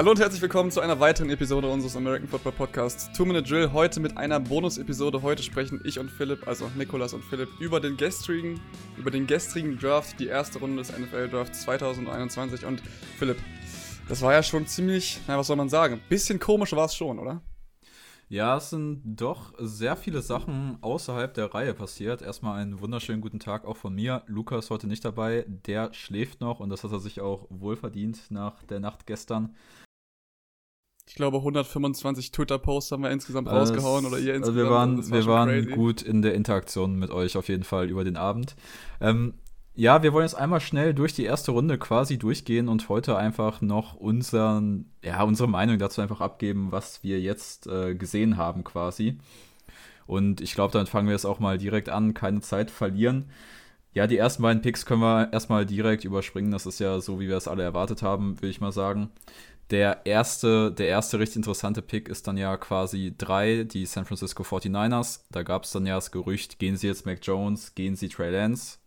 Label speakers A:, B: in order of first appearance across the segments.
A: Hallo und herzlich willkommen zu einer weiteren Episode unseres American Football Podcasts Two Minute Drill. Heute mit einer Bonus-Episode. Heute sprechen ich und Philipp, also Nikolas und Philipp, über den gestrigen, über den gestrigen Draft, die erste Runde des NFL Drafts 2021. Und Philipp, das war ja schon ziemlich, na was soll man sagen, bisschen komisch war es schon, oder?
B: Ja, es sind doch sehr viele Sachen außerhalb der Reihe passiert. Erstmal einen wunderschönen guten Tag auch von mir. Lukas heute nicht dabei, der schläft noch und das hat er sich auch wohlverdient nach der Nacht gestern.
A: Ich glaube, 125 Twitter-Posts haben wir insgesamt also rausgehauen oder ihr
B: insgesamt. Also wir waren, war wir waren gut in der Interaktion mit euch auf jeden Fall über den Abend. Ähm, ja, wir wollen jetzt einmal schnell durch die erste Runde quasi durchgehen und heute einfach noch unseren, ja, unsere Meinung dazu einfach abgeben, was wir jetzt äh, gesehen haben quasi. Und ich glaube, dann fangen wir jetzt auch mal direkt an, keine Zeit verlieren. Ja, die ersten beiden Picks können wir erstmal direkt überspringen. Das ist ja so, wie wir es alle erwartet haben, würde ich mal sagen. Der erste, der erste richtig interessante Pick ist dann ja quasi drei, die San Francisco 49ers. Da gab es dann ja das Gerücht, gehen sie jetzt Mac Jones, gehen sie Trey Lance.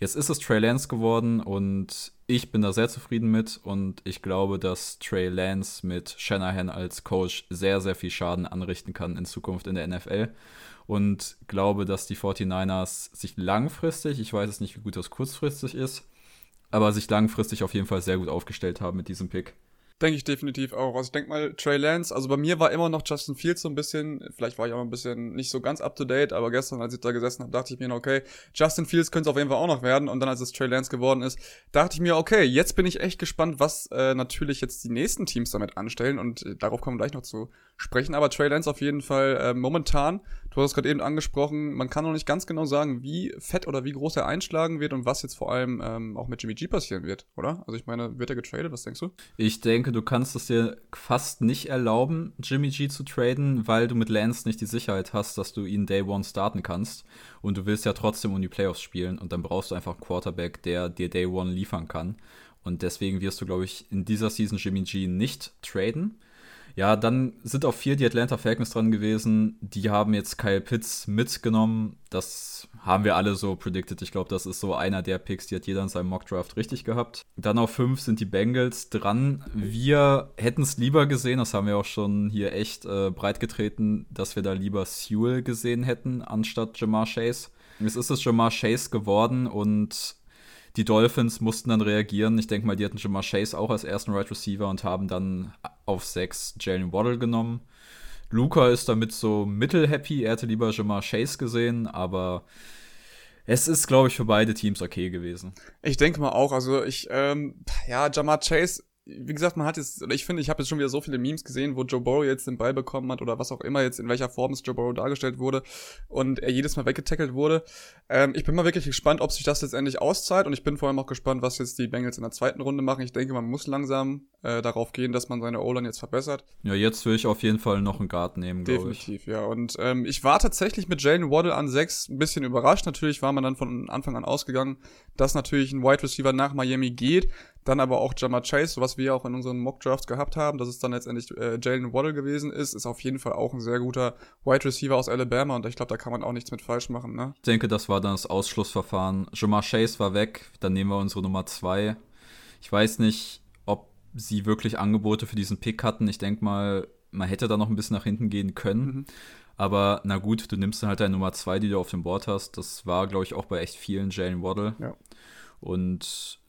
B: Jetzt ist es Trey Lance geworden und ich bin da sehr zufrieden mit und ich glaube, dass Trey Lance mit Shanahan als Coach sehr, sehr viel Schaden anrichten kann in Zukunft in der NFL und glaube, dass die 49ers sich langfristig, ich weiß jetzt nicht, wie gut das kurzfristig ist, aber sich langfristig auf jeden Fall sehr gut aufgestellt haben mit diesem Pick.
A: Denke ich definitiv auch. Also ich denke mal, Trey Lance, also bei mir war immer noch Justin Fields so ein bisschen, vielleicht war ich auch ein bisschen nicht so ganz up to date, aber gestern, als ich da gesessen habe, dachte ich mir, okay, Justin Fields könnte es auf jeden Fall auch noch werden. Und dann, als es Trey Lance geworden ist, dachte ich mir, okay, jetzt bin ich echt gespannt, was äh, natürlich jetzt die nächsten Teams damit anstellen. Und äh, darauf kommen wir gleich noch zu sprechen. Aber Trey Lance auf jeden Fall äh, momentan, du hast es gerade eben angesprochen, man kann noch nicht ganz genau sagen, wie fett oder wie groß er einschlagen wird und was jetzt vor allem ähm, auch mit Jimmy G passieren wird, oder? Also ich meine, wird er getradet? Was denkst du?
B: Ich denke, du kannst es dir fast nicht erlauben, Jimmy G zu traden, weil du mit Lance nicht die Sicherheit hast, dass du ihn Day One starten kannst. Und du willst ja trotzdem um die Playoffs spielen und dann brauchst du einfach einen Quarterback, der dir Day One liefern kann. Und deswegen wirst du, glaube ich, in dieser Season Jimmy G nicht traden. Ja, dann sind auch vier die Atlanta Falcons dran gewesen. Die haben jetzt Kyle Pitts mitgenommen. Das haben wir alle so predicted. Ich glaube, das ist so einer der Picks, die hat jeder in seinem Mockdraft richtig gehabt. Dann auf fünf sind die Bengals dran. Wir hätten es lieber gesehen, das haben wir auch schon hier echt äh, breit getreten, dass wir da lieber Sewell gesehen hätten, anstatt Jamar Chase. Jetzt ist es Jamar Chase geworden und die Dolphins mussten dann reagieren. Ich denke mal, die hatten schon mal Chase auch als ersten Right Receiver und haben dann auf 6 Jalen Waddle genommen. Luca ist damit so mittelhappy. Er hätte lieber Jamar Chase gesehen, aber es ist, glaube ich, für beide Teams okay gewesen.
A: Ich denke mal auch. Also ich, ähm, ja, Jamar Chase wie gesagt, man hat jetzt, oder ich finde, ich habe jetzt schon wieder so viele Memes gesehen, wo Joe Burrow jetzt den Ball bekommen hat oder was auch immer jetzt, in welcher Form es Joe Burrow dargestellt wurde und er jedes Mal weggetackelt wurde. Ähm, ich bin mal wirklich gespannt, ob sich das letztendlich auszahlt und ich bin vor allem auch gespannt, was jetzt die Bengals in der zweiten Runde machen. Ich denke, man muss langsam äh, darauf gehen, dass man seine O-Line jetzt verbessert.
B: Ja, jetzt will ich auf jeden Fall noch einen Guard nehmen,
A: glaube ich. Definitiv, ja. Und ähm, ich war tatsächlich mit Jalen Waddle an sechs ein bisschen überrascht. Natürlich war man dann von Anfang an ausgegangen, dass natürlich ein Wide Receiver nach Miami geht. Dann aber auch Jamar Chase, was wir auch in unseren Mock Drafts gehabt haben, dass es dann letztendlich äh, Jalen Waddle gewesen ist, ist auf jeden Fall auch ein sehr guter Wide Receiver aus Alabama und ich glaube, da kann man auch nichts mit falsch machen. Ne?
B: Ich denke, das war dann das Ausschlussverfahren. Jamar Chase war weg, dann nehmen wir unsere Nummer zwei. Ich weiß nicht, ob sie wirklich Angebote für diesen Pick hatten. Ich denke mal, man hätte da noch ein bisschen nach hinten gehen können. Mhm. Aber na gut, du nimmst dann halt deine Nummer zwei, die du auf dem Board hast. Das war, glaube ich, auch bei echt vielen Jalen Waddle. Ja. Und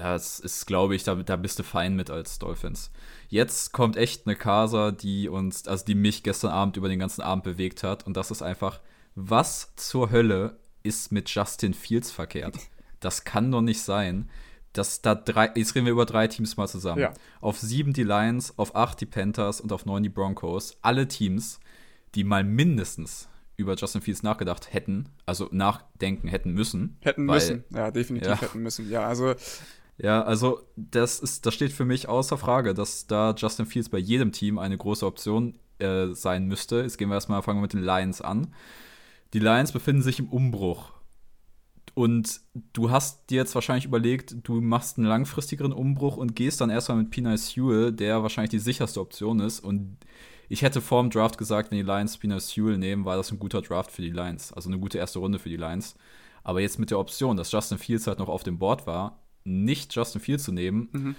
B: das ist, glaube ich, da, da bist du fein mit als Dolphins. Jetzt kommt echt eine Casa, die uns, also die mich gestern Abend über den ganzen Abend bewegt hat. Und das ist einfach, was zur Hölle ist mit Justin Fields verkehrt? Das kann doch nicht sein, dass da drei, jetzt reden wir über drei Teams mal zusammen. Ja. Auf sieben die Lions, auf acht die Panthers und auf neun die Broncos. Alle Teams, die mal mindestens über Justin Fields nachgedacht hätten, also nachdenken hätten müssen.
A: Hätten weil, müssen, ja, definitiv ja. hätten müssen. Ja, also.
B: Ja, also das ist, das steht für mich außer Frage, dass da Justin Fields bei jedem Team eine große Option äh, sein müsste. Jetzt gehen wir erstmal, fangen wir mit den Lions an. Die Lions befinden sich im Umbruch. Und du hast dir jetzt wahrscheinlich überlegt, du machst einen langfristigeren Umbruch und gehst dann erstmal mit Pina Sewell, der wahrscheinlich die sicherste Option ist. Und ich hätte vor dem Draft gesagt, wenn die Lions Spina Sewell nehmen, war das ein guter Draft für die Lions. Also eine gute erste Runde für die Lions. Aber jetzt mit der Option, dass Justin Fields halt noch auf dem Board war, nicht Justin Fields zu nehmen, mhm.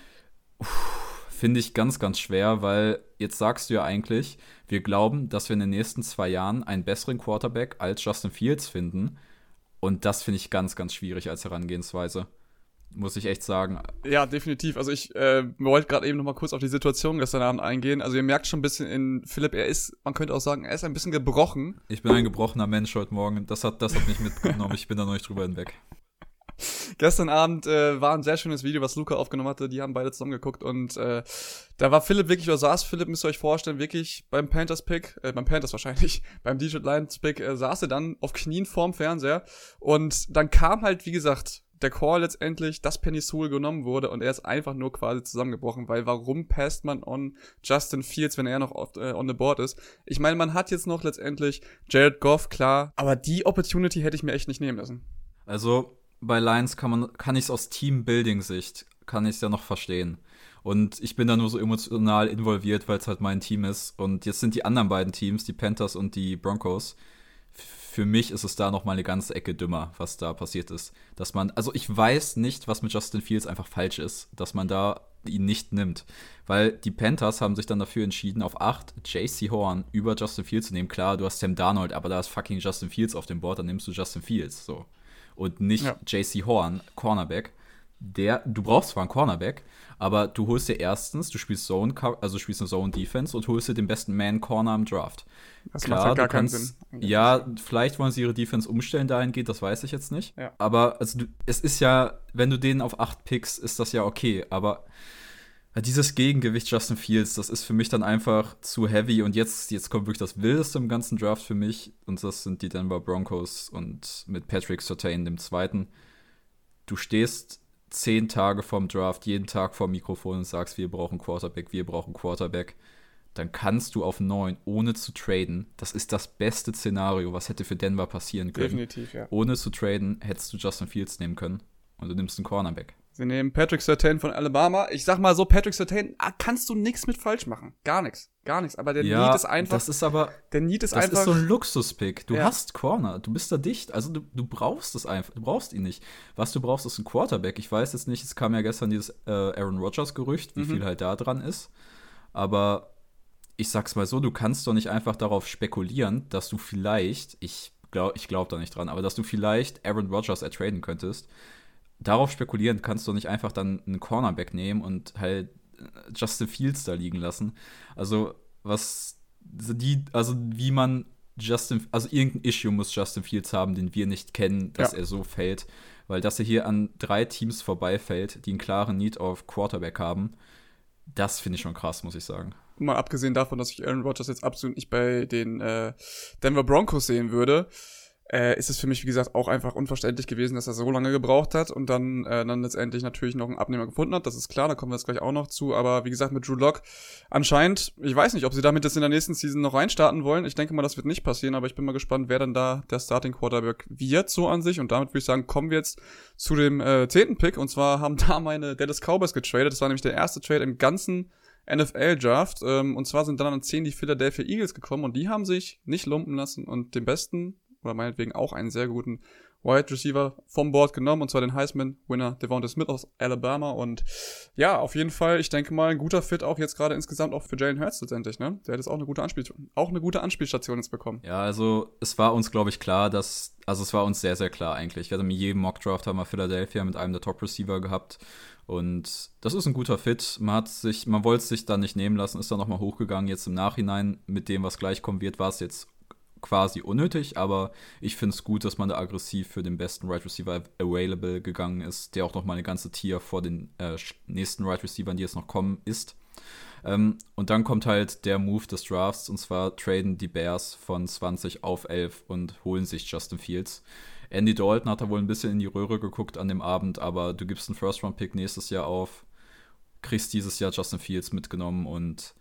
B: finde ich ganz, ganz schwer, weil jetzt sagst du ja eigentlich, wir glauben, dass wir in den nächsten zwei Jahren einen besseren Quarterback als Justin Fields finden. Und das finde ich ganz, ganz schwierig als Herangehensweise. Muss ich echt sagen.
A: Ja, definitiv. Also ich äh, wollte gerade eben noch mal kurz auf die Situation gestern Abend eingehen. Also ihr merkt schon ein bisschen in Philipp, er ist, man könnte auch sagen, er ist ein bisschen gebrochen.
B: Ich bin ein gebrochener Mensch heute Morgen. Das hat, das hat mich mitgenommen. Ich bin da noch nicht drüber hinweg.
A: Gestern Abend äh, war ein sehr schönes Video, was Luca aufgenommen hatte. Die haben beide zusammen geguckt und äh, da war Philipp wirklich, oder saß Philipp, müsst ihr euch vorstellen, wirklich beim Panthers-Pick, äh, beim Panthers wahrscheinlich, beim Detroit Lions-Pick, äh, saß er dann auf Knien vorm Fernseher und dann kam halt, wie gesagt, der Call letztendlich, dass Penny Sewell genommen wurde und er ist einfach nur quasi zusammengebrochen, weil warum passt man on Justin Fields, wenn er noch auf, äh, on the board ist? Ich meine, man hat jetzt noch letztendlich Jared Goff, klar, aber die Opportunity hätte ich mir echt nicht nehmen lassen.
B: Also, bei Lions kann man, kann ich es aus Team-Building-Sicht, kann ich es ja noch verstehen. Und ich bin da nur so emotional involviert, weil es halt mein Team ist. Und jetzt sind die anderen beiden Teams, die Panthers und die Broncos. Für mich ist es da noch mal eine ganze Ecke dümmer, was da passiert ist. Dass man, also ich weiß nicht, was mit Justin Fields einfach falsch ist, dass man da ihn nicht nimmt. Weil die Panthers haben sich dann dafür entschieden, auf 8 JC Horn über Justin Fields zu nehmen. Klar, du hast Sam Darnold, aber da ist fucking Justin Fields auf dem Board, dann nimmst du Justin Fields. So und nicht ja. JC Horn, Cornerback. Der, du brauchst zwar einen Cornerback, aber du holst dir erstens, du spielst Zone, also spielst eine Zone Defense und holst dir den besten Man Corner im Draft.
A: Das Klar, macht halt gar kannst, keinen
B: Sinn. Ja, vielleicht wollen sie ihre Defense umstellen dahingehend, das weiß ich jetzt nicht. Ja. Aber also du, es ist ja, wenn du den auf 8 pickst, ist das ja okay, aber dieses Gegengewicht Justin Fields, das ist für mich dann einfach zu heavy. Und jetzt, jetzt kommt wirklich das Wildeste im ganzen Draft für mich. Und das sind die Denver Broncos und mit Patrick Surtain, dem zweiten. Du stehst zehn Tage vorm Draft, jeden Tag vorm Mikrofon und sagst, wir brauchen Quarterback, wir brauchen Quarterback. Dann kannst du auf neun, ohne zu traden. Das ist das beste Szenario, was hätte für Denver passieren können.
A: Definitiv, ja.
B: Ohne zu traden hättest du Justin Fields nehmen können. Und du nimmst einen Cornerback.
A: Sie nehmen Patrick Sertain von Alabama. Ich sag mal so, Patrick Sertain, ah, kannst du nichts mit falsch machen. Gar nichts. Gar nichts. Aber der
B: ja,
A: Need ist einfach.
B: Das ist aber.
A: Der Need ist
B: das
A: einfach.
B: Das ist so ein Luxuspick. Du ja. hast Corner. Du bist da dicht. Also du, du brauchst es einfach. Du brauchst ihn nicht. Was du brauchst, ist ein Quarterback. Ich weiß jetzt nicht, es kam ja gestern dieses äh, Aaron Rodgers-Gerücht, wie mhm. viel halt da dran ist. Aber ich sag's mal so, du kannst doch nicht einfach darauf spekulieren, dass du vielleicht, ich glaube ich glaub da nicht dran, aber dass du vielleicht Aaron Rodgers ertraden könntest darauf spekulieren kannst du nicht einfach dann einen Cornerback nehmen und halt äh, Justin Fields da liegen lassen. Also, was die, also wie man Justin, also irgendein Issue muss Justin Fields haben, den wir nicht kennen, dass ja. er so fällt. Weil dass er hier an drei Teams vorbeifällt, die einen klaren Need auf Quarterback haben, das finde ich schon krass, muss ich sagen.
A: Mal abgesehen davon, dass ich Aaron Rodgers jetzt absolut nicht bei den äh, Denver Broncos sehen würde äh, ist es für mich, wie gesagt, auch einfach unverständlich gewesen, dass er so lange gebraucht hat und dann, äh, dann letztendlich natürlich noch einen Abnehmer gefunden hat. Das ist klar, da kommen wir jetzt gleich auch noch zu. Aber wie gesagt, mit Drew Lock anscheinend, ich weiß nicht, ob sie damit jetzt in der nächsten Season noch reinstarten wollen. Ich denke mal, das wird nicht passieren, aber ich bin mal gespannt, wer dann da der Starting Quarterback wird so an sich. Und damit würde ich sagen, kommen wir jetzt zu dem äh, zehnten Pick. Und zwar haben da meine Dallas Cowboys getradet. Das war nämlich der erste Trade im ganzen NFL-Draft. Ähm, und zwar sind dann an 10 die Philadelphia Eagles gekommen und die haben sich nicht lumpen lassen und den besten oder meinetwegen auch einen sehr guten Wide Receiver vom Board genommen, und zwar den Heisman-Winner Devonta Smith aus Alabama. Und ja, auf jeden Fall, ich denke mal, ein guter Fit auch jetzt gerade insgesamt auch für Jalen Hurts letztendlich, ne? Der hat jetzt auch eine gute Anspielstation, auch eine gute Anspielstation jetzt bekommen.
B: Ja, also es war uns, glaube ich, klar, dass, also es war uns sehr, sehr klar eigentlich. Wir hatten mit jedem Mock-Draft haben wir Philadelphia mit einem der Top-Receiver gehabt. Und das ist ein guter Fit. Man hat sich, man wollte es sich dann nicht nehmen lassen, ist dann nochmal hochgegangen. Jetzt im Nachhinein mit dem, was gleich kommen wird, war es jetzt quasi unnötig, aber ich finde es gut, dass man da aggressiv für den besten Right Receiver available gegangen ist, der auch noch mal eine ganze Tier vor den äh, nächsten Right Receivern, die jetzt noch kommen, ist. Ähm, und dann kommt halt der Move des Drafts und zwar traden die Bears von 20 auf 11 und holen sich Justin Fields. Andy Dalton hat da wohl ein bisschen in die Röhre geguckt an dem Abend, aber du gibst einen First-Round-Pick nächstes Jahr auf, kriegst dieses Jahr Justin Fields mitgenommen und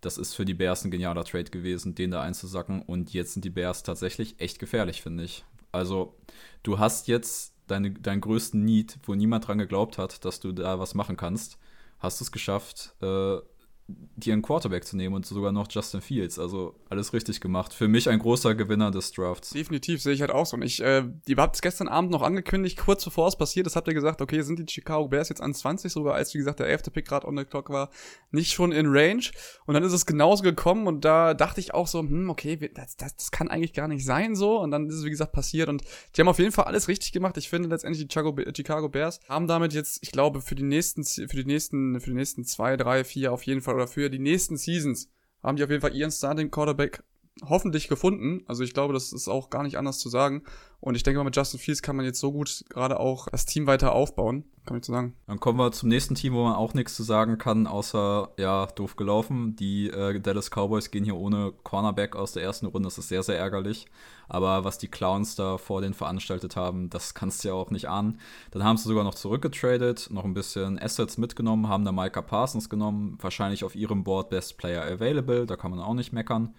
B: das ist für die Bears ein genialer Trade gewesen, den da einzusacken. Und jetzt sind die Bears tatsächlich echt gefährlich, finde ich. Also, du hast jetzt deine, deinen größten Need, wo niemand dran geglaubt hat, dass du da was machen kannst, hast es geschafft, äh, dir einen Quarterback zu nehmen und sogar noch Justin Fields. Also alles richtig gemacht. Für mich ein großer Gewinner des Drafts.
A: Definitiv, sehe ich halt auch so. Und ich, äh, ihr habt es gestern Abend noch angekündigt, kurz bevor es passiert ist, habt ihr gesagt, okay, sind die Chicago Bears jetzt an 20 sogar, als wie gesagt der 11. Pick gerade on the clock war, nicht schon in Range. Und dann ist es genauso gekommen und da dachte ich auch so, hm, okay, das, das, das kann eigentlich gar nicht sein so. Und dann ist es, wie gesagt, passiert. Und die haben auf jeden Fall alles richtig gemacht. Ich finde letztendlich die Chicago, Chicago Bears haben damit jetzt, ich glaube, für die nächsten, für die nächsten, für die nächsten zwei, drei, vier auf jeden Fall oder für die nächsten Seasons haben die auf jeden Fall ihren Starting Quarterback hoffentlich gefunden. Also ich glaube, das ist auch gar nicht anders zu sagen. Und ich denke mal, mit Justin Fields kann man jetzt so gut gerade auch das Team weiter aufbauen, kann ich so sagen.
B: Dann kommen wir zum nächsten Team, wo man auch nichts zu sagen kann, außer, ja, doof gelaufen. Die äh, Dallas Cowboys gehen hier ohne Cornerback aus der ersten Runde. Das ist sehr, sehr ärgerlich. Aber was die Clowns da vor den veranstaltet haben, das kannst du ja auch nicht ahnen. Dann haben sie sogar noch zurückgetradet, noch ein bisschen Assets mitgenommen, haben da Micah Parsons genommen. Wahrscheinlich auf ihrem Board Best Player Available, da kann man auch nicht meckern.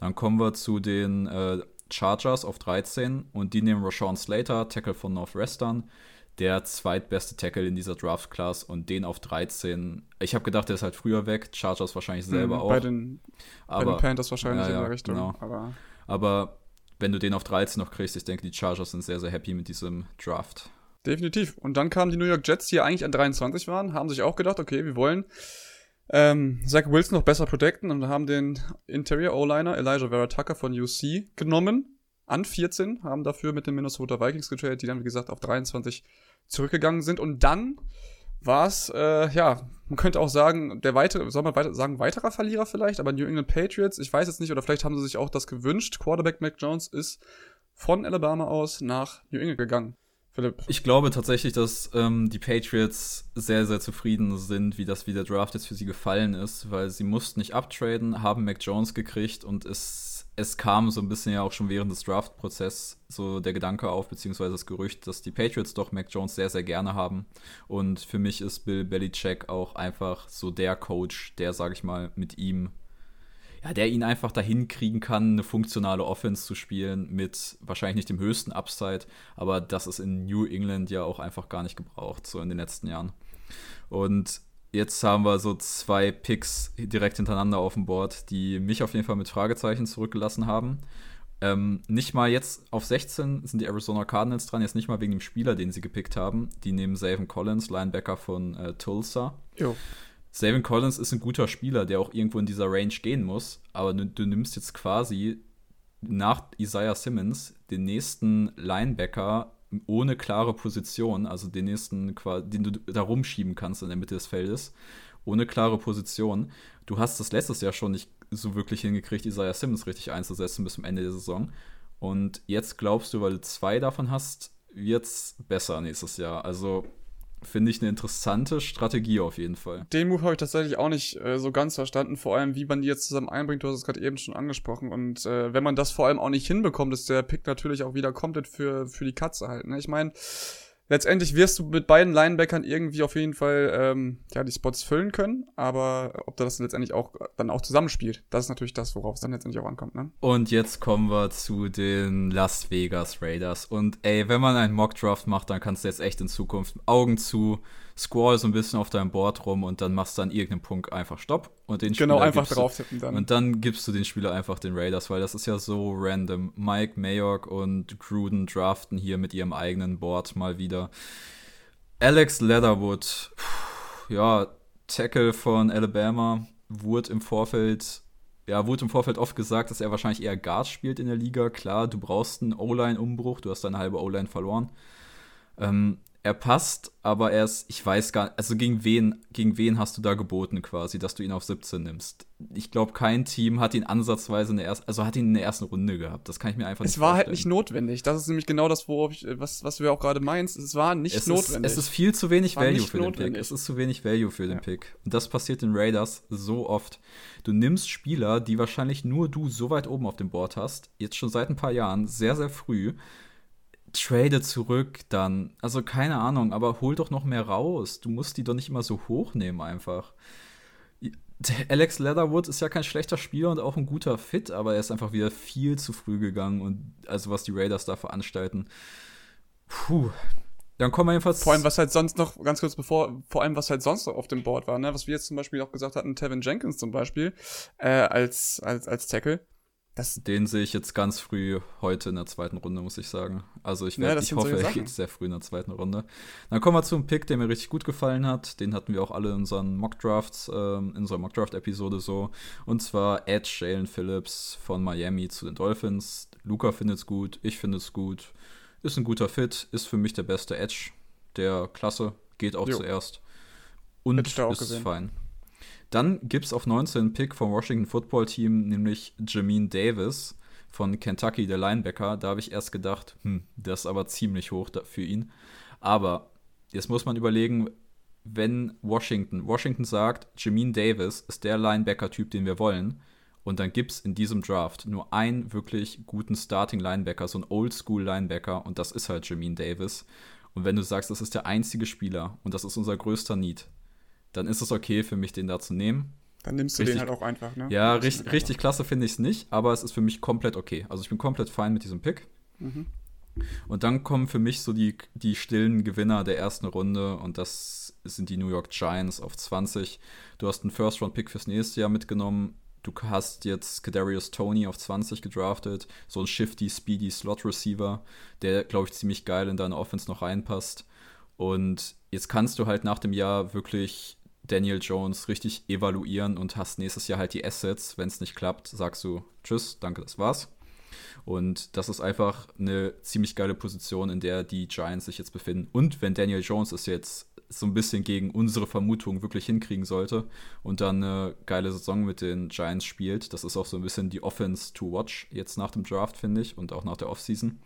B: Dann kommen wir zu den äh, Chargers auf 13 und die nehmen Rashawn Slater, Tackle von Northwestern, der zweitbeste Tackle in dieser Draft-Class und den auf 13. Ich habe gedacht, der ist halt früher weg, Chargers wahrscheinlich selber
A: mhm,
B: auch.
A: Bei den,
B: aber,
A: bei den Panthers wahrscheinlich
B: ja, ja,
A: in der Richtung.
B: Genau.
A: Aber,
B: aber wenn du den auf 13 noch kriegst, ich denke, die Chargers sind sehr, sehr happy mit diesem Draft.
A: Definitiv. Und dann kamen die New York Jets, die ja eigentlich an 23 waren, haben sich auch gedacht, okay, wir wollen ähm, Zach Wilson noch besser protecten und haben den Interior O-Liner Elijah Vera Tucker von UC genommen an 14, haben dafür mit den Minnesota Vikings getradet, die dann, wie gesagt, auf 23 zurückgegangen sind. Und dann war es, äh, ja, man könnte auch sagen, der weitere, soll man weiter, sagen, weiterer Verlierer vielleicht, aber New England Patriots, ich weiß jetzt nicht, oder vielleicht haben sie sich auch das gewünscht. Quarterback Mac Jones ist von Alabama aus nach New England gegangen. Philipp.
B: Ich glaube tatsächlich, dass ähm, die Patriots sehr, sehr zufrieden sind, wie das wie der Draft jetzt für sie gefallen ist, weil sie mussten nicht abtraden, haben Mac Jones gekriegt und es, es kam so ein bisschen ja auch schon während des Draft-Prozesses so der Gedanke auf, beziehungsweise das Gerücht, dass die Patriots doch Mac Jones sehr, sehr gerne haben. Und für mich ist Bill Belichick auch einfach so der Coach, der, sag ich mal, mit ihm ja, der ihn einfach dahin kriegen kann, eine funktionale Offense zu spielen mit wahrscheinlich nicht dem höchsten Upside, aber das ist in New England ja auch einfach gar nicht gebraucht, so in den letzten Jahren. Und jetzt haben wir so zwei Picks direkt hintereinander auf dem Board, die mich auf jeden Fall mit Fragezeichen zurückgelassen haben. Ähm, nicht mal jetzt auf 16 sind die Arizona Cardinals dran, jetzt nicht mal wegen dem Spieler, den sie gepickt haben. Die nehmen Savin Collins, Linebacker von äh, Tulsa.
A: Jo.
B: Savin Collins ist ein guter Spieler, der auch irgendwo in dieser Range gehen muss, aber du, du nimmst jetzt quasi nach Isaiah Simmons den nächsten Linebacker ohne klare Position, also den nächsten, den du da rumschieben kannst in der Mitte des Feldes, ohne klare Position. Du hast das letztes Jahr schon nicht so wirklich hingekriegt, Isaiah Simmons richtig einzusetzen bis zum Ende der Saison. Und jetzt glaubst du, weil du zwei davon hast, wird es besser nächstes Jahr. Also Finde ich eine interessante Strategie auf jeden Fall.
A: Den Move habe ich tatsächlich auch nicht äh, so ganz verstanden, vor allem wie man die jetzt zusammen einbringt. Du hast es gerade eben schon angesprochen. Und äh, wenn man das vor allem auch nicht hinbekommt, ist der Pick natürlich auch wieder komplett für, für die Katze halt. Ne? Ich meine, letztendlich wirst du mit beiden Linebackern irgendwie auf jeden Fall ähm, ja, die Spots füllen können, aber ob das letztendlich auch dann auch zusammenspielt, das ist natürlich das, worauf es dann letztendlich auch ankommt. Ne?
B: Und jetzt kommen wir zu den Las Vegas Raiders. Und ey, wenn man einen Mockdraft macht, dann kannst du jetzt echt in Zukunft Augen zu scroll so ein bisschen auf deinem Board rum und dann machst du an irgendeinem Punkt einfach Stopp und den
A: Genau, einfach drauf tippen dann.
B: Und dann gibst du den Spieler einfach den Raiders, weil das ist ja so random. Mike Mayock und Gruden draften hier mit ihrem eigenen Board mal wieder. Alex Leatherwood, ja, Tackle von Alabama, wurde im Vorfeld ja, wurde im Vorfeld oft gesagt, dass er wahrscheinlich eher Guard spielt in der Liga. Klar, du brauchst einen O-Line-Umbruch, du hast deine halbe O-Line verloren. Ähm, er passt, aber er ist, ich weiß gar nicht, also gegen wen, gegen wen hast du da geboten quasi, dass du ihn auf 17 nimmst? Ich glaube, kein Team hat ihn ansatzweise in der ersten, also hat ihn in der ersten Runde gehabt. Das kann ich mir einfach
A: es
B: nicht
A: Es war halt nicht notwendig. Das ist nämlich genau das, worauf ich, was, was du auch gerade meinst. Es war nicht
B: es
A: notwendig.
B: Ist, es ist viel zu wenig Value für notwendig. den Pick. Es ist zu wenig Value für ja. den Pick. Und das passiert den Raiders so oft. Du nimmst Spieler, die wahrscheinlich nur du so weit oben auf dem Board hast, jetzt schon seit ein paar Jahren, sehr, sehr früh trade zurück dann. Also keine Ahnung, aber hol doch noch mehr raus. Du musst die doch nicht immer so hochnehmen einfach. Alex Leatherwood ist ja kein schlechter Spieler und auch ein guter Fit, aber er ist einfach wieder viel zu früh gegangen und also was die Raiders da veranstalten. Puh. dann kommen wir jedenfalls.
A: Vor allem, was halt sonst noch, ganz kurz bevor, vor allem, was halt sonst noch auf dem Board war, ne? Was wir jetzt zum Beispiel auch gesagt hatten, Tevin Jenkins zum Beispiel, äh, als, als, als Tackle.
B: Das Den sehe ich jetzt ganz früh heute in der zweiten Runde, muss ich sagen. Also ich, werd, ja, ich hoffe, er geht sehr früh in der zweiten Runde. Dann kommen wir zu einem Pick, der mir richtig gut gefallen hat. Den hatten wir auch alle in unseren Mockdrafts, äh, in unserer Mockdraft-Episode so. Und zwar Edge Jalen Phillips von Miami zu den Dolphins. Luca findet es gut, ich finde es gut. Ist ein guter Fit, ist für mich der beste Edge der Klasse, geht auch jo. zuerst. Und ist gesehen. fein. Dann gibt es auf 19 einen Pick vom Washington Football Team, nämlich Jameen Davis von Kentucky, der Linebacker. Da habe ich erst gedacht, hm, das ist aber ziemlich hoch für ihn. Aber jetzt muss man überlegen, wenn Washington, Washington sagt, Jameen Davis ist der Linebacker-Typ, den wir wollen, und dann gibt es in diesem Draft nur einen wirklich guten Starting-Linebacker, so ein Oldschool-Linebacker, und das ist halt Jameen Davis. Und wenn du sagst, das ist der einzige Spieler und das ist unser größter Need, dann ist es okay für mich, den da zu nehmen.
A: Dann nimmst du richtig, den halt auch einfach, ne?
B: Ja, richtig, richtig klasse finde ich es nicht, aber es ist für mich komplett okay. Also ich bin komplett fein mit diesem Pick. Mhm. Und dann kommen für mich so die, die stillen Gewinner der ersten Runde und das sind die New York Giants auf 20. Du hast einen First-Round-Pick fürs nächste Jahr mitgenommen. Du hast jetzt Kadarius Tony auf 20 gedraftet, so ein shifty, speedy Slot-Receiver, der, glaube ich, ziemlich geil in deine Offense noch reinpasst. Und jetzt kannst du halt nach dem Jahr wirklich Daniel Jones richtig evaluieren und hast nächstes Jahr halt die Assets. Wenn es nicht klappt, sagst du Tschüss, danke, das war's. Und das ist einfach eine ziemlich geile Position, in der die Giants sich jetzt befinden. Und wenn Daniel Jones es jetzt so ein bisschen gegen unsere Vermutung wirklich hinkriegen sollte und dann eine geile Saison mit den Giants spielt. Das ist auch so ein bisschen die Offense to watch jetzt nach dem Draft, finde ich, und auch nach der Offseason.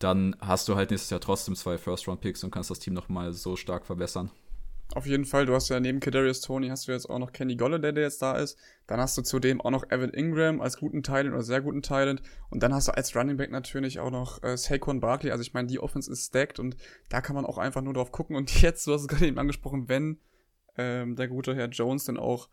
B: Dann hast du halt nächstes Jahr trotzdem zwei First-Round-Picks und kannst das Team nochmal so stark verbessern.
A: Auf jeden Fall, du hast ja neben Kadarius Tony hast du jetzt auch noch Kenny Golladay, der jetzt da ist. Dann hast du zudem auch noch Evan Ingram als guten Talent oder sehr guten Talent. Und dann hast du als Running Back natürlich auch noch äh, Saquon Barkley. Also ich meine, die Offense ist stacked und da kann man auch einfach nur drauf gucken. Und jetzt, du hast es gerade eben angesprochen, wenn ähm, der gute Herr Jones dann auch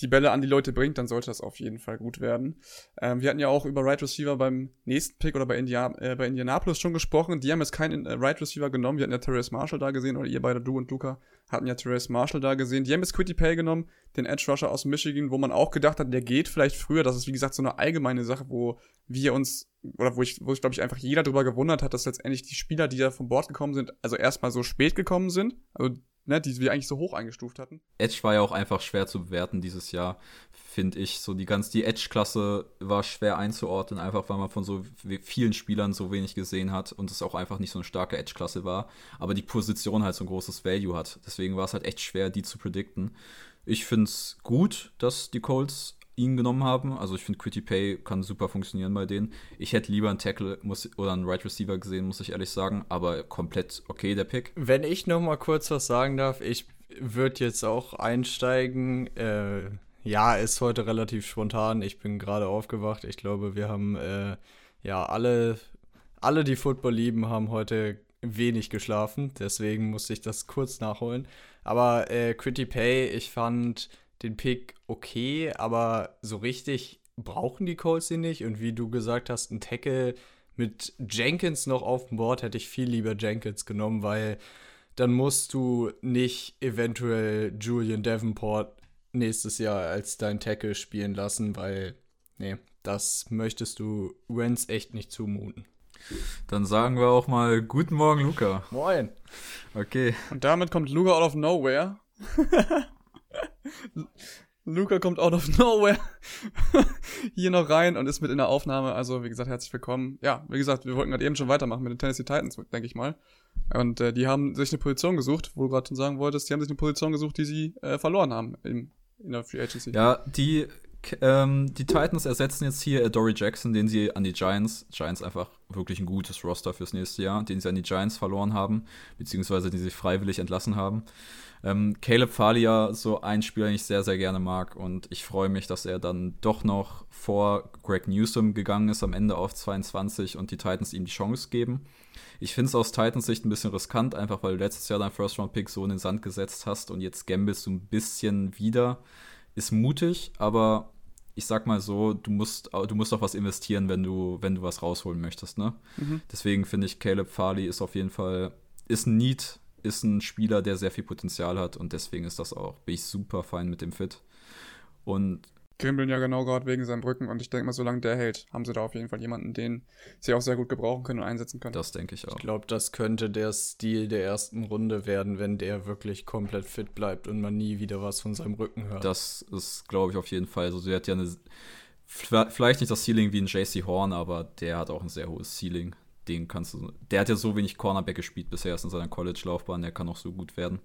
A: die Bälle an die Leute bringt, dann sollte das auf jeden Fall gut werden. Ähm, wir hatten ja auch über Right Receiver beim nächsten Pick oder bei, India äh, bei Indianapolis schon gesprochen. Die haben jetzt keinen äh, Right Receiver genommen. Wir hatten ja Terrence Marshall da gesehen, oder ihr beide, du und Luca, hatten ja Terrence Marshall da gesehen. Die haben jetzt Quitty Pay genommen, den Edge Rusher aus Michigan, wo man auch gedacht hat, der geht vielleicht früher. Das ist, wie gesagt, so eine allgemeine Sache, wo wir uns, oder wo ich, wo ich glaube ich einfach jeder drüber gewundert hat, dass letztendlich die Spieler, die da vom Bord gekommen sind, also erstmal so spät gekommen sind. Also ne, die wir eigentlich so hoch eingestuft hatten.
B: Edge war ja auch einfach schwer zu bewerten dieses Jahr, finde ich. So die ganz, die Edge-Klasse war schwer einzuordnen, einfach weil man von so vielen Spielern so wenig gesehen hat und es auch einfach nicht so eine starke Edge-Klasse war. Aber die Position halt so ein großes Value hat. Deswegen war es halt echt schwer, die zu predikten. Ich finde es gut, dass die Colts ihn genommen haben. Also ich finde, Quitty Pay kann super funktionieren bei denen. Ich hätte lieber einen Tackle muss, oder einen Right Receiver gesehen, muss ich ehrlich sagen, aber komplett okay der Pick.
C: Wenn ich noch mal kurz was sagen darf, ich würde jetzt auch einsteigen. Äh, ja, ist heute relativ spontan. Ich bin gerade aufgewacht. Ich glaube, wir haben äh, ja alle, alle, die Football lieben, haben heute wenig geschlafen. Deswegen musste ich das kurz nachholen. Aber äh, Quitty Pay, ich fand den Pick okay, aber so richtig brauchen die Colts ihn nicht. Und wie du gesagt hast, ein Tackle mit Jenkins noch auf dem Board hätte ich viel lieber Jenkins genommen, weil dann musst du nicht eventuell Julian Davenport nächstes Jahr als dein Tackle spielen lassen, weil, nee, das möchtest du Wentz echt nicht zumuten.
B: Dann sagen wir auch mal Guten Morgen, Luca.
A: Moin.
B: Okay.
A: Und damit kommt Luca out of nowhere. Luca kommt out of nowhere hier noch rein und ist mit in der Aufnahme. Also, wie gesagt, herzlich willkommen. Ja, wie gesagt, wir wollten gerade eben schon weitermachen mit den Tennessee Titans, denke ich mal. Und äh, die haben sich eine Position gesucht, wo du gerade schon sagen wolltest, die haben sich eine Position gesucht, die sie äh, verloren haben im, in der Free Agency.
B: Ja, die, ähm, die Titans ersetzen jetzt hier Dory Jackson, den sie an die Giants, Giants einfach wirklich ein gutes Roster fürs nächste Jahr, den sie an die Giants verloren haben, beziehungsweise den sie freiwillig entlassen haben. Ähm, Caleb Falia, so ein Spieler, den ich sehr, sehr gerne mag. Und ich freue mich, dass er dann doch noch vor Greg Newsom gegangen ist, am Ende auf 22 und die Titans ihm die Chance geben. Ich finde es aus Titans Sicht ein bisschen riskant, einfach weil du letztes Jahr dein First-Round-Pick so in den Sand gesetzt hast und jetzt gambelst du ein bisschen wieder. Ist mutig, aber ich sag mal so, du musst, du musst auch was investieren, wenn du, wenn du was rausholen möchtest, ne? Mhm. Deswegen finde ich, Caleb Farley ist auf jeden Fall ist ein Need, ist ein Spieler, der sehr viel Potenzial hat und deswegen ist das auch, bin ich super fein mit dem Fit. Und
A: kribbeln ja genau gerade wegen seinem Rücken und ich denke mal, solange der hält, haben sie da auf jeden Fall jemanden, den sie auch sehr gut gebrauchen können und einsetzen können.
B: Das denke ich auch.
C: Ich glaube, das könnte der Stil der ersten Runde werden, wenn der wirklich komplett fit bleibt und man nie wieder was von seinem Rücken hört.
B: Das ist, glaube ich, auf jeden Fall. Also, der hat ja eine, vielleicht nicht das Ceiling wie ein JC Horn, aber der hat auch ein sehr hohes Ceiling. Den kannst du, der hat ja so wenig Cornerback gespielt bisher erst in seiner College-Laufbahn, der kann auch so gut werden.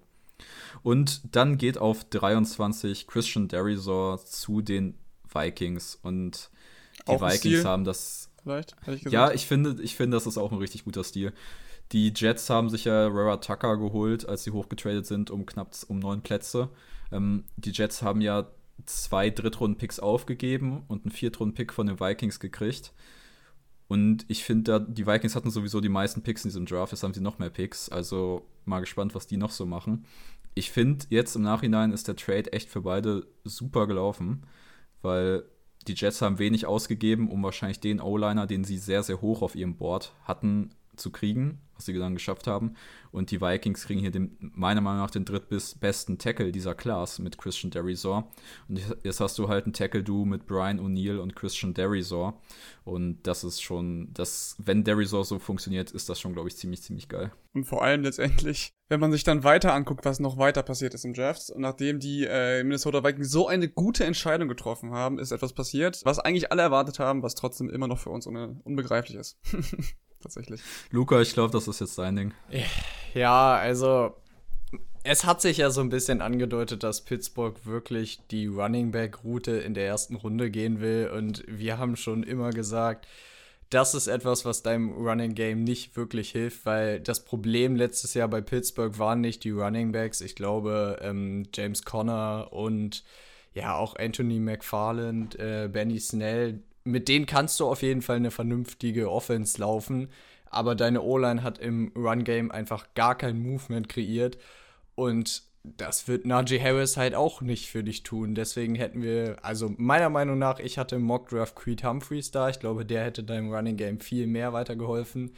B: Und dann geht auf 23 Christian Derizor zu den Vikings und die auch Vikings haben das.
A: Vielleicht,
B: ich ja, ich finde, ich finde, das ist auch ein richtig guter Stil. Die Jets haben sich ja Rara Tucker geholt, als sie hochgetradet sind, um knapp um neun Plätze. Ähm, die Jets haben ja zwei Drittrunden-Picks aufgegeben und einen Viertrunden-Pick von den Vikings gekriegt. Und ich finde, die Vikings hatten sowieso die meisten Picks in diesem Draft, jetzt haben sie noch mehr Picks. Also mal gespannt, was die noch so machen. Ich finde, jetzt im Nachhinein ist der Trade echt für beide super gelaufen, weil die Jets haben wenig ausgegeben, um wahrscheinlich den O-Liner, den sie sehr, sehr hoch auf ihrem Board hatten, zu kriegen, was sie dann geschafft haben. Und die Vikings kriegen hier den, meiner Meinung nach den drittbesten Tackle dieser Class mit Christian Derizor. Und jetzt hast du halt einen Tackle-Du mit Brian O'Neill und Christian Derizor. Und das ist schon, das, wenn Derizor so funktioniert, ist das schon, glaube ich, ziemlich, ziemlich geil.
A: Und vor allem letztendlich, wenn man sich dann weiter anguckt, was noch weiter passiert ist im Draft, und nachdem die äh, Minnesota Vikings so eine gute Entscheidung getroffen haben, ist etwas passiert, was eigentlich alle erwartet haben, was trotzdem immer noch für uns unbegreiflich ist. tatsächlich.
B: Luca, ich glaube, das ist jetzt dein Ding.
C: Ja, also es hat sich ja so ein bisschen angedeutet, dass Pittsburgh wirklich die Running Back Route in der ersten Runde gehen will und wir haben schon immer gesagt, das ist etwas, was deinem Running Game nicht wirklich hilft, weil das Problem letztes Jahr bei Pittsburgh waren nicht die Running Backs. Ich glaube, ähm, James Conner und ja auch Anthony McFarland, äh, Benny Snell, mit denen kannst du auf jeden Fall eine vernünftige Offense laufen. Aber deine O-Line hat im Run-Game einfach gar kein Movement kreiert. Und das wird Najee Harris halt auch nicht für dich tun. Deswegen hätten wir, also meiner Meinung nach, ich hatte im Mockdraft Creed Humphreys da. Ich glaube, der hätte deinem Running Game viel mehr weitergeholfen.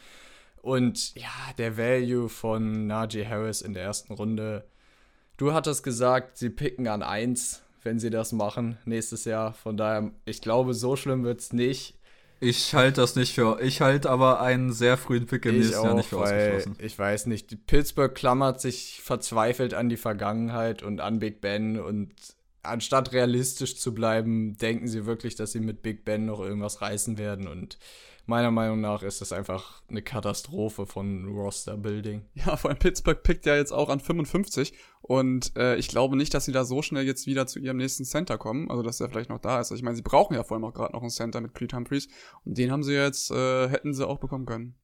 C: Und ja, der Value von Najee Harris in der ersten Runde. Du hattest gesagt, sie picken an 1 wenn sie das machen nächstes Jahr. Von daher, ich glaube, so schlimm wird es nicht.
B: Ich halte das nicht für. Ich halte aber einen sehr frühen Pick im nächsten Jahr nicht für ausgeschlossen.
C: Ich weiß nicht. Pittsburgh klammert sich verzweifelt an die Vergangenheit und an Big Ben und anstatt realistisch zu bleiben, denken sie wirklich, dass sie mit Big Ben noch irgendwas reißen werden und meiner Meinung nach ist das einfach eine Katastrophe von Roster-Building.
A: Ja, vor allem Pittsburgh pickt ja jetzt auch an 55 und äh, ich glaube nicht, dass sie da so schnell jetzt wieder zu ihrem nächsten Center kommen, also dass er vielleicht noch da ist. Also ich meine, sie brauchen ja vor allem auch gerade noch einen Center mit Creed Humphreys und den haben sie jetzt, äh, hätten sie auch bekommen können.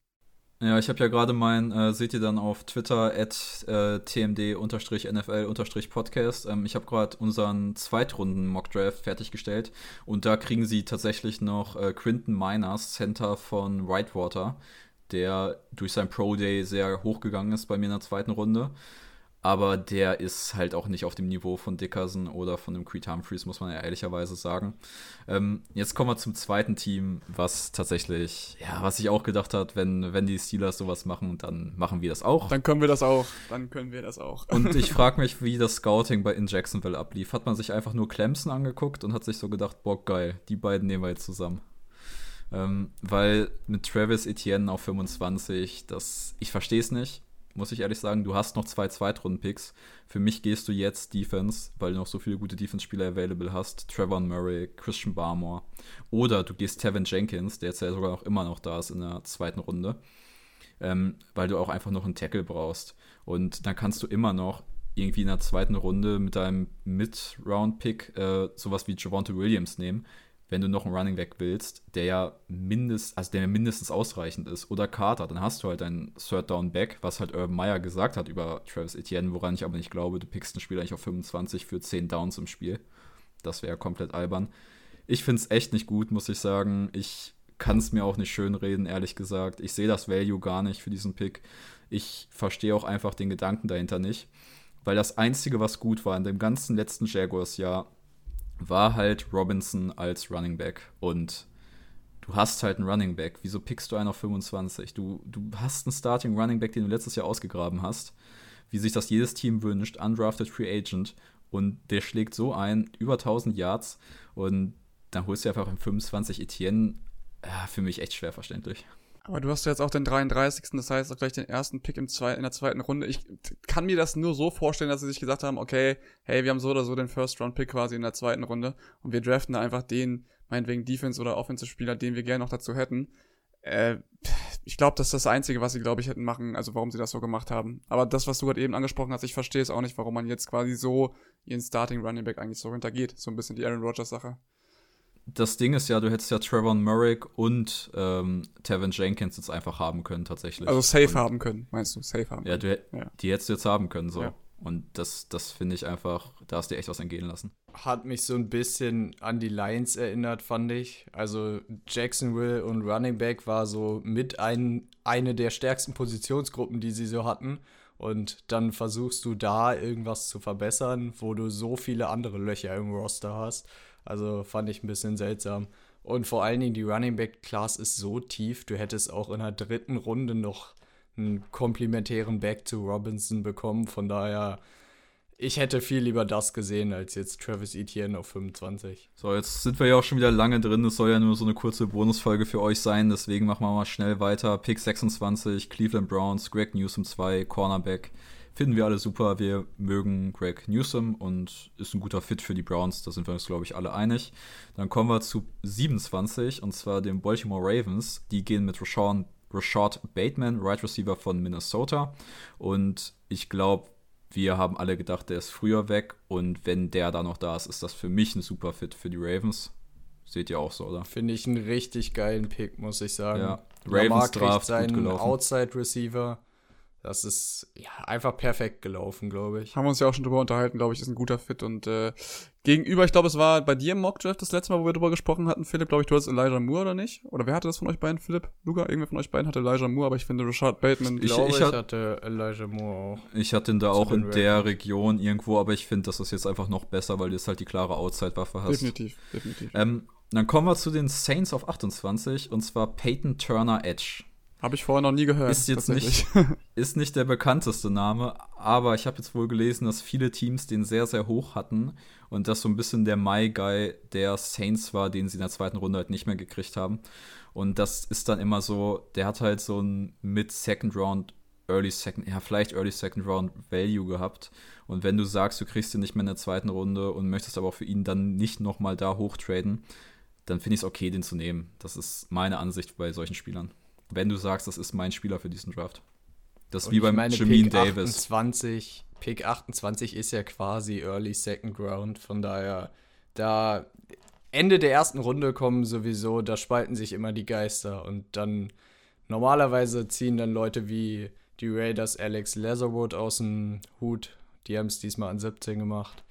B: Ja, ich habe ja gerade mein, äh, seht ihr dann auf Twitter, at äh, tmd-nfl-podcast. Ähm, ich habe gerade unseren Zweitrunden-Mockdraft fertiggestellt und da kriegen sie tatsächlich noch äh, Quinton Miners, Center von Whitewater, der durch sein Pro Day sehr hochgegangen ist bei mir in der zweiten Runde aber der ist halt auch nicht auf dem Niveau von Dickerson oder von dem Creed Humphreys, muss man ja ehrlicherweise sagen. Ähm, jetzt kommen wir zum zweiten Team, was tatsächlich, ja, was sich auch gedacht hat, wenn, wenn die Steelers sowas machen, dann machen wir das auch.
A: Dann können wir das auch. Dann können wir das auch.
B: Und ich frage mich, wie das Scouting bei in Jacksonville ablief. Hat man sich einfach nur Clemson angeguckt und hat sich so gedacht, boah, geil, die beiden nehmen wir jetzt zusammen. Ähm, weil mit Travis Etienne auf 25, das, ich verstehe es nicht muss ich ehrlich sagen. Du hast noch zwei Zweitrunden-Picks. Für mich gehst du jetzt Defense, weil du noch so viele gute Defense-Spieler available hast. Trevor Murray, Christian Barmore. Oder du gehst Tevin Jenkins, der jetzt ja sogar noch immer noch da ist in der zweiten Runde. Ähm, weil du auch einfach noch einen Tackle brauchst. Und dann kannst du immer noch irgendwie in der zweiten Runde mit deinem Mid-Round-Pick äh, sowas wie Javante Williams nehmen, wenn du noch einen Running Back willst, der ja mindest, also der mindestens ausreichend ist, oder Carter, dann hast du halt einen Third Down Back, was halt Urban Meyer gesagt hat über Travis Etienne, woran ich aber nicht glaube, du pickst einen Spieler eigentlich auf 25 für 10 Downs im Spiel. Das wäre komplett albern. Ich finde es echt nicht gut, muss ich sagen. Ich kann es mir auch nicht schön reden, ehrlich gesagt. Ich sehe das Value gar nicht für diesen Pick. Ich verstehe auch einfach den Gedanken dahinter nicht. Weil das Einzige, was gut war in dem ganzen letzten Jaguars-Jahr, war halt Robinson als Running Back. Und du hast halt einen Running Back. Wieso pickst du einen auf 25? Du, du hast einen Starting Running Back, den du letztes Jahr ausgegraben hast. Wie sich das jedes Team wünscht, undrafted Free Agent. Und der schlägt so ein, über 1000 Yards. Und dann holst du einfach im 25 Etienne. Ja, für mich echt schwer verständlich.
A: Aber du hast ja jetzt auch den 33. Das heißt auch gleich den ersten Pick im zwei, in der zweiten Runde. Ich kann mir das nur so vorstellen, dass sie sich gesagt haben, okay, hey, wir haben so oder so den First-Round-Pick quasi in der zweiten Runde und wir draften da einfach den, meinetwegen Defense- oder Offensive-Spieler, den wir gerne noch dazu hätten. Äh, ich glaube, das ist das Einzige, was sie, glaube ich, hätten machen, also warum sie das so gemacht haben. Aber das, was du gerade eben angesprochen hast, ich verstehe es auch nicht, warum man jetzt quasi so ihren Starting Running Back eigentlich so hintergeht. So ein bisschen die Aaron Rodgers-Sache
B: das Ding ist ja, du hättest ja Trevor Murray und ähm, Tevin Jenkins jetzt einfach haben können, tatsächlich.
A: Also safe und, haben können, meinst du? Safe haben
B: ja, du, ja, die hättest du jetzt haben können, so. Ja. Und das, das finde ich einfach, da hast du echt was entgehen lassen.
C: Hat mich so ein bisschen an die Lions erinnert, fand ich. Also Jacksonville und Running Back war so mit ein, eine der stärksten Positionsgruppen, die sie so hatten. Und dann versuchst du da irgendwas zu verbessern, wo du so viele andere Löcher im Roster hast. Also fand ich ein bisschen seltsam. Und vor allen Dingen die Running Back Class ist so tief, du hättest auch in der dritten Runde noch einen komplementären Back zu Robinson bekommen. Von daher, ich hätte viel lieber das gesehen als jetzt Travis Etienne auf 25.
B: So, jetzt sind wir ja auch schon wieder lange drin. Das soll ja nur so eine kurze Bonusfolge für euch sein. Deswegen machen wir mal schnell weiter. Pick 26, Cleveland Browns, Greg Newsom 2, Cornerback finden wir alle super. Wir mögen Greg Newsom und ist ein guter Fit für die Browns. Da sind wir uns, glaube ich, alle einig. Dann kommen wir zu 27 und zwar den Baltimore Ravens. Die gehen mit Rashawn, Rashad Bateman, Right Receiver von Minnesota. Und ich glaube, wir haben alle gedacht, der ist früher weg. Und wenn der da noch da ist, ist das für mich ein super Fit für die Ravens. Seht ihr auch so, oder?
C: Finde ich einen richtig geilen Pick, muss ich sagen.
B: Ja, Ravens Draft gut gelaufen.
C: Outside Receiver das ist ja einfach perfekt gelaufen, glaube ich.
A: Haben wir uns ja auch schon drüber unterhalten, glaube ich, ist ein guter Fit. Und äh, gegenüber, ich glaube, es war bei dir im Mockdraft das letzte Mal, wo wir drüber gesprochen hatten, Philipp, glaube ich, du hattest Elijah Moore oder nicht? Oder wer hatte das von euch beiden, Philipp? Luca, irgendwer von euch beiden hatte Elijah Moore, aber ich finde Rashad Bateman.
C: Ich, glaube, ich, ich hatte Elijah Moore auch.
B: Ich hatte ihn da auch in der Region irgendwo, aber ich finde, das ist jetzt einfach noch besser, weil du jetzt halt die klare Outside-Waffe hast.
A: Definitiv, definitiv.
B: Ähm, dann kommen wir zu den Saints auf 28 und zwar Peyton Turner Edge.
A: Habe ich vorher noch nie gehört.
B: Ist jetzt nicht, ist nicht der bekannteste Name, aber ich habe jetzt wohl gelesen, dass viele Teams den sehr, sehr hoch hatten und das so ein bisschen der My-Guy der Saints war, den sie in der zweiten Runde halt nicht mehr gekriegt haben. Und das ist dann immer so, der hat halt so ein Mid-Second Round, Early Second, ja, vielleicht Early Second Round Value gehabt. Und wenn du sagst, du kriegst ihn nicht mehr in der zweiten Runde und möchtest aber auch für ihn dann nicht nochmal da hochtraden, dann finde ich es okay, den zu nehmen. Das ist meine Ansicht bei solchen Spielern wenn du sagst, das ist mein Spieler für diesen Draft. Das ist wie beim meine, Jamin Davis.
C: 28, Pick 28 ist ja quasi Early Second Round, von daher, da Ende der ersten Runde kommen sowieso, da spalten sich immer die Geister und dann normalerweise ziehen dann Leute wie die Raiders Alex Leatherwood aus dem Hut. Die haben es diesmal an 17 gemacht.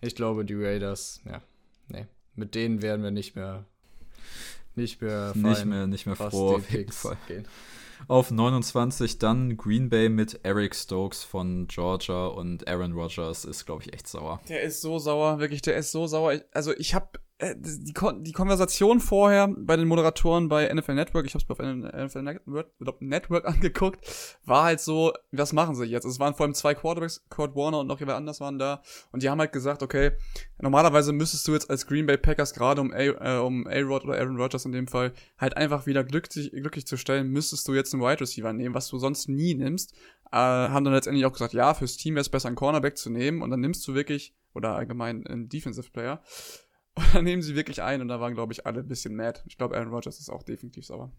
C: Ich glaube, die Raiders, ja, nee, mit denen werden wir nicht mehr nicht mehr
B: fein, nicht mehr, nicht mehr froh auf jeden Fall. Gehen. Auf 29 dann Green Bay mit Eric Stokes von Georgia und Aaron Rodgers ist, glaube ich, echt sauer.
A: Der ist so sauer, wirklich, der ist so sauer. Also ich habe äh, die, die Konversation vorher bei den Moderatoren bei NFL Network, ich habe es auf NFL Network, angeguckt, war halt so, was machen sie jetzt? Es waren vor allem zwei Quarterbacks, Kurt Warner und noch jemand anders waren da und die haben halt gesagt, okay, normalerweise müsstest du jetzt als Green Bay Packers gerade um A, äh, um A-Rod oder Aaron Rodgers in dem Fall halt einfach wieder glücklich, glücklich zu stellen, müsstest du jetzt einen Wide Receiver nehmen, was du sonst nie nimmst. Äh, haben dann letztendlich auch gesagt, ja, fürs Team wäre es besser, einen Cornerback zu nehmen und dann nimmst du wirklich, oder allgemein einen Defensive Player, dann nehmen sie wirklich ein und da waren, glaube ich, alle ein bisschen mad. Ich glaube, Aaron Rodgers ist auch definitiv sauer.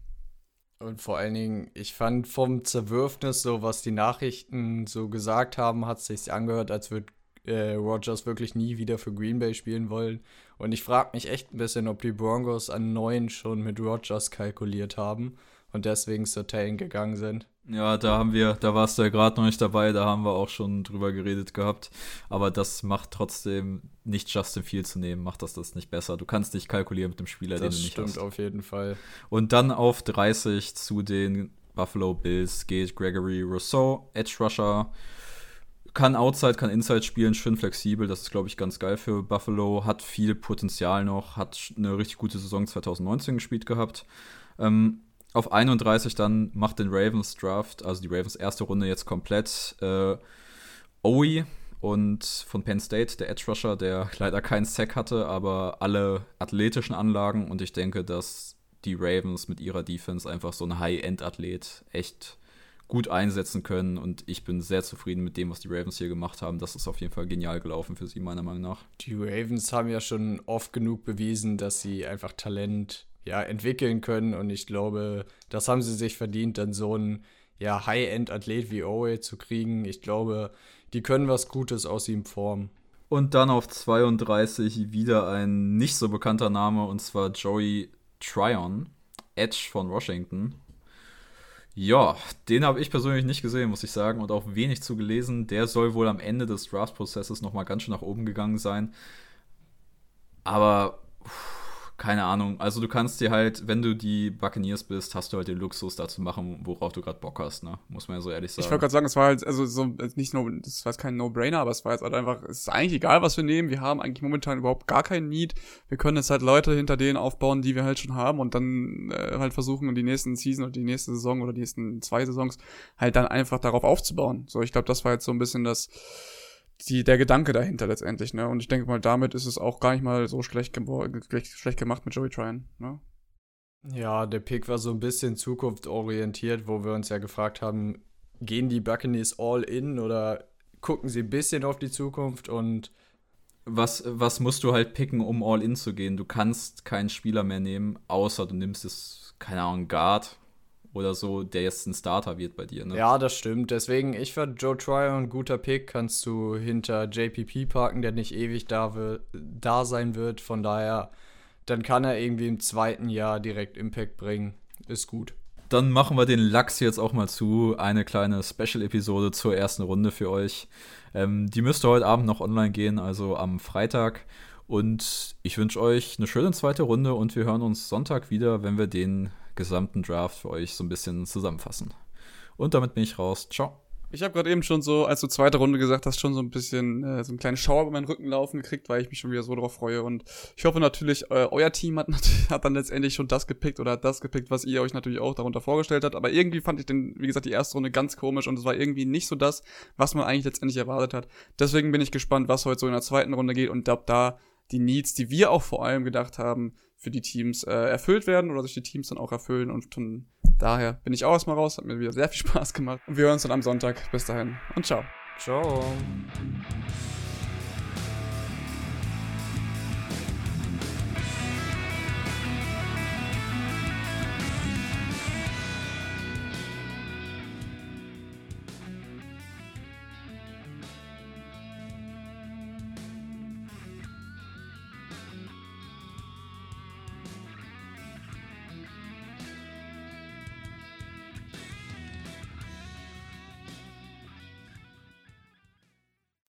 C: Und vor allen Dingen, ich fand vom Zerwürfnis, so was die Nachrichten so gesagt haben, hat es sich angehört, als würde äh, Rodgers wirklich nie wieder für Green Bay spielen wollen. Und ich frage mich echt ein bisschen, ob die Broncos an neun schon mit Rodgers kalkuliert haben und deswegen Sertain gegangen sind.
B: Ja, da haben wir, da warst du ja gerade noch nicht dabei, da haben wir auch schon drüber geredet gehabt. Aber das macht trotzdem nicht Justin Field zu nehmen, macht das das nicht besser. Du kannst nicht kalkulieren mit dem Spieler, das den du nicht hast. Das
C: stimmt auf jeden Fall.
B: Und dann auf 30 zu den Buffalo Bills geht Gregory Rousseau, Edge Rusher kann Outside, kann Inside spielen, schön flexibel. Das ist, glaube ich, ganz geil für Buffalo. Hat viel Potenzial noch, hat eine richtig gute Saison 2019 gespielt gehabt. Ähm, auf 31 dann macht den Ravens Draft, also die Ravens erste Runde jetzt komplett. Äh, Owie und von Penn State, der Edge Rusher, der leider keinen Sack hatte, aber alle athletischen Anlagen. Und ich denke, dass die Ravens mit ihrer Defense einfach so ein High-End-Athlet echt gut einsetzen können. Und ich bin sehr zufrieden mit dem, was die Ravens hier gemacht haben. Das ist auf jeden Fall genial gelaufen für sie, meiner Meinung nach.
C: Die Ravens haben ja schon oft genug bewiesen, dass sie einfach Talent ja, entwickeln können. Und ich glaube, das haben sie sich verdient, dann so einen ja, High-End-Athlet wie Owe zu kriegen. Ich glaube, die können was Gutes aus ihm formen.
B: Und dann auf 32 wieder ein nicht so bekannter Name, und zwar Joey Tryon, Edge von Washington. Ja, den habe ich persönlich nicht gesehen, muss ich sagen, und auch wenig zu gelesen. Der soll wohl am Ende des Draft-Prozesses nochmal ganz schön nach oben gegangen sein. Aber keine Ahnung. Also du kannst dir halt, wenn du die Buccaneers bist, hast du halt den Luxus, da zu machen, worauf du gerade Bock hast, ne? Muss man ja so ehrlich sagen.
A: Ich wollte gerade sagen, es war halt, also so, nicht nur, das war jetzt kein No-Brainer, aber es war jetzt halt einfach, es ist eigentlich egal, was wir nehmen. Wir haben eigentlich momentan überhaupt gar keinen Need. Wir können jetzt halt Leute hinter denen aufbauen, die wir halt schon haben und dann äh, halt versuchen, die nächsten Season oder die nächste Saison oder die nächsten zwei Saisons halt dann einfach darauf aufzubauen. So, ich glaube, das war jetzt so ein bisschen das, die, der Gedanke dahinter letztendlich, ne? Und ich denke mal, damit ist es auch gar nicht mal so schlecht, schlecht gemacht mit Joey Tryon, ne?
C: Ja, der Pick war so ein bisschen zukunftsorientiert, wo wir uns ja gefragt haben, gehen die Buccaneers all in oder gucken sie ein bisschen auf die Zukunft und
B: was, was musst du halt picken, um all in zu gehen? Du kannst keinen Spieler mehr nehmen, außer du nimmst es, keine Ahnung, Guard oder so, der jetzt ein Starter wird bei dir. Ne?
C: Ja, das stimmt. Deswegen, ich fand Joe Tryon ein guter Pick. Kannst du hinter JPP parken, der nicht ewig da, da sein wird. Von daher, dann kann er irgendwie im zweiten Jahr direkt Impact bringen. Ist gut.
B: Dann machen wir den Lachs jetzt auch mal zu. Eine kleine Special-Episode zur ersten Runde für euch. Ähm, die müsste heute Abend noch online gehen, also am Freitag. Und ich wünsche euch eine schöne zweite Runde und wir hören uns Sonntag wieder, wenn wir den gesamten Draft für euch so ein bisschen zusammenfassen. Und damit bin ich raus. Ciao.
A: Ich habe gerade eben schon so, als du zweite Runde gesagt hast, schon so ein bisschen äh, so einen kleinen Schauer über meinen Rücken laufen gekriegt, weil ich mich schon wieder so drauf freue. Und ich hoffe natürlich, äh, euer Team hat, hat dann letztendlich schon das gepickt oder hat das gepickt, was ihr euch natürlich auch darunter vorgestellt habt. Aber irgendwie fand ich den, wie gesagt, die erste Runde ganz komisch und es war irgendwie nicht so das, was man eigentlich letztendlich erwartet hat. Deswegen bin ich gespannt, was heute so in der zweiten Runde geht und ob da die Needs, die wir auch vor allem gedacht haben, für die Teams äh, erfüllt werden oder sich die Teams dann auch erfüllen. Und von daher bin ich auch erstmal raus. Hat mir wieder sehr viel Spaß gemacht. Und wir hören uns dann am Sonntag. Bis dahin und ciao.
C: Ciao.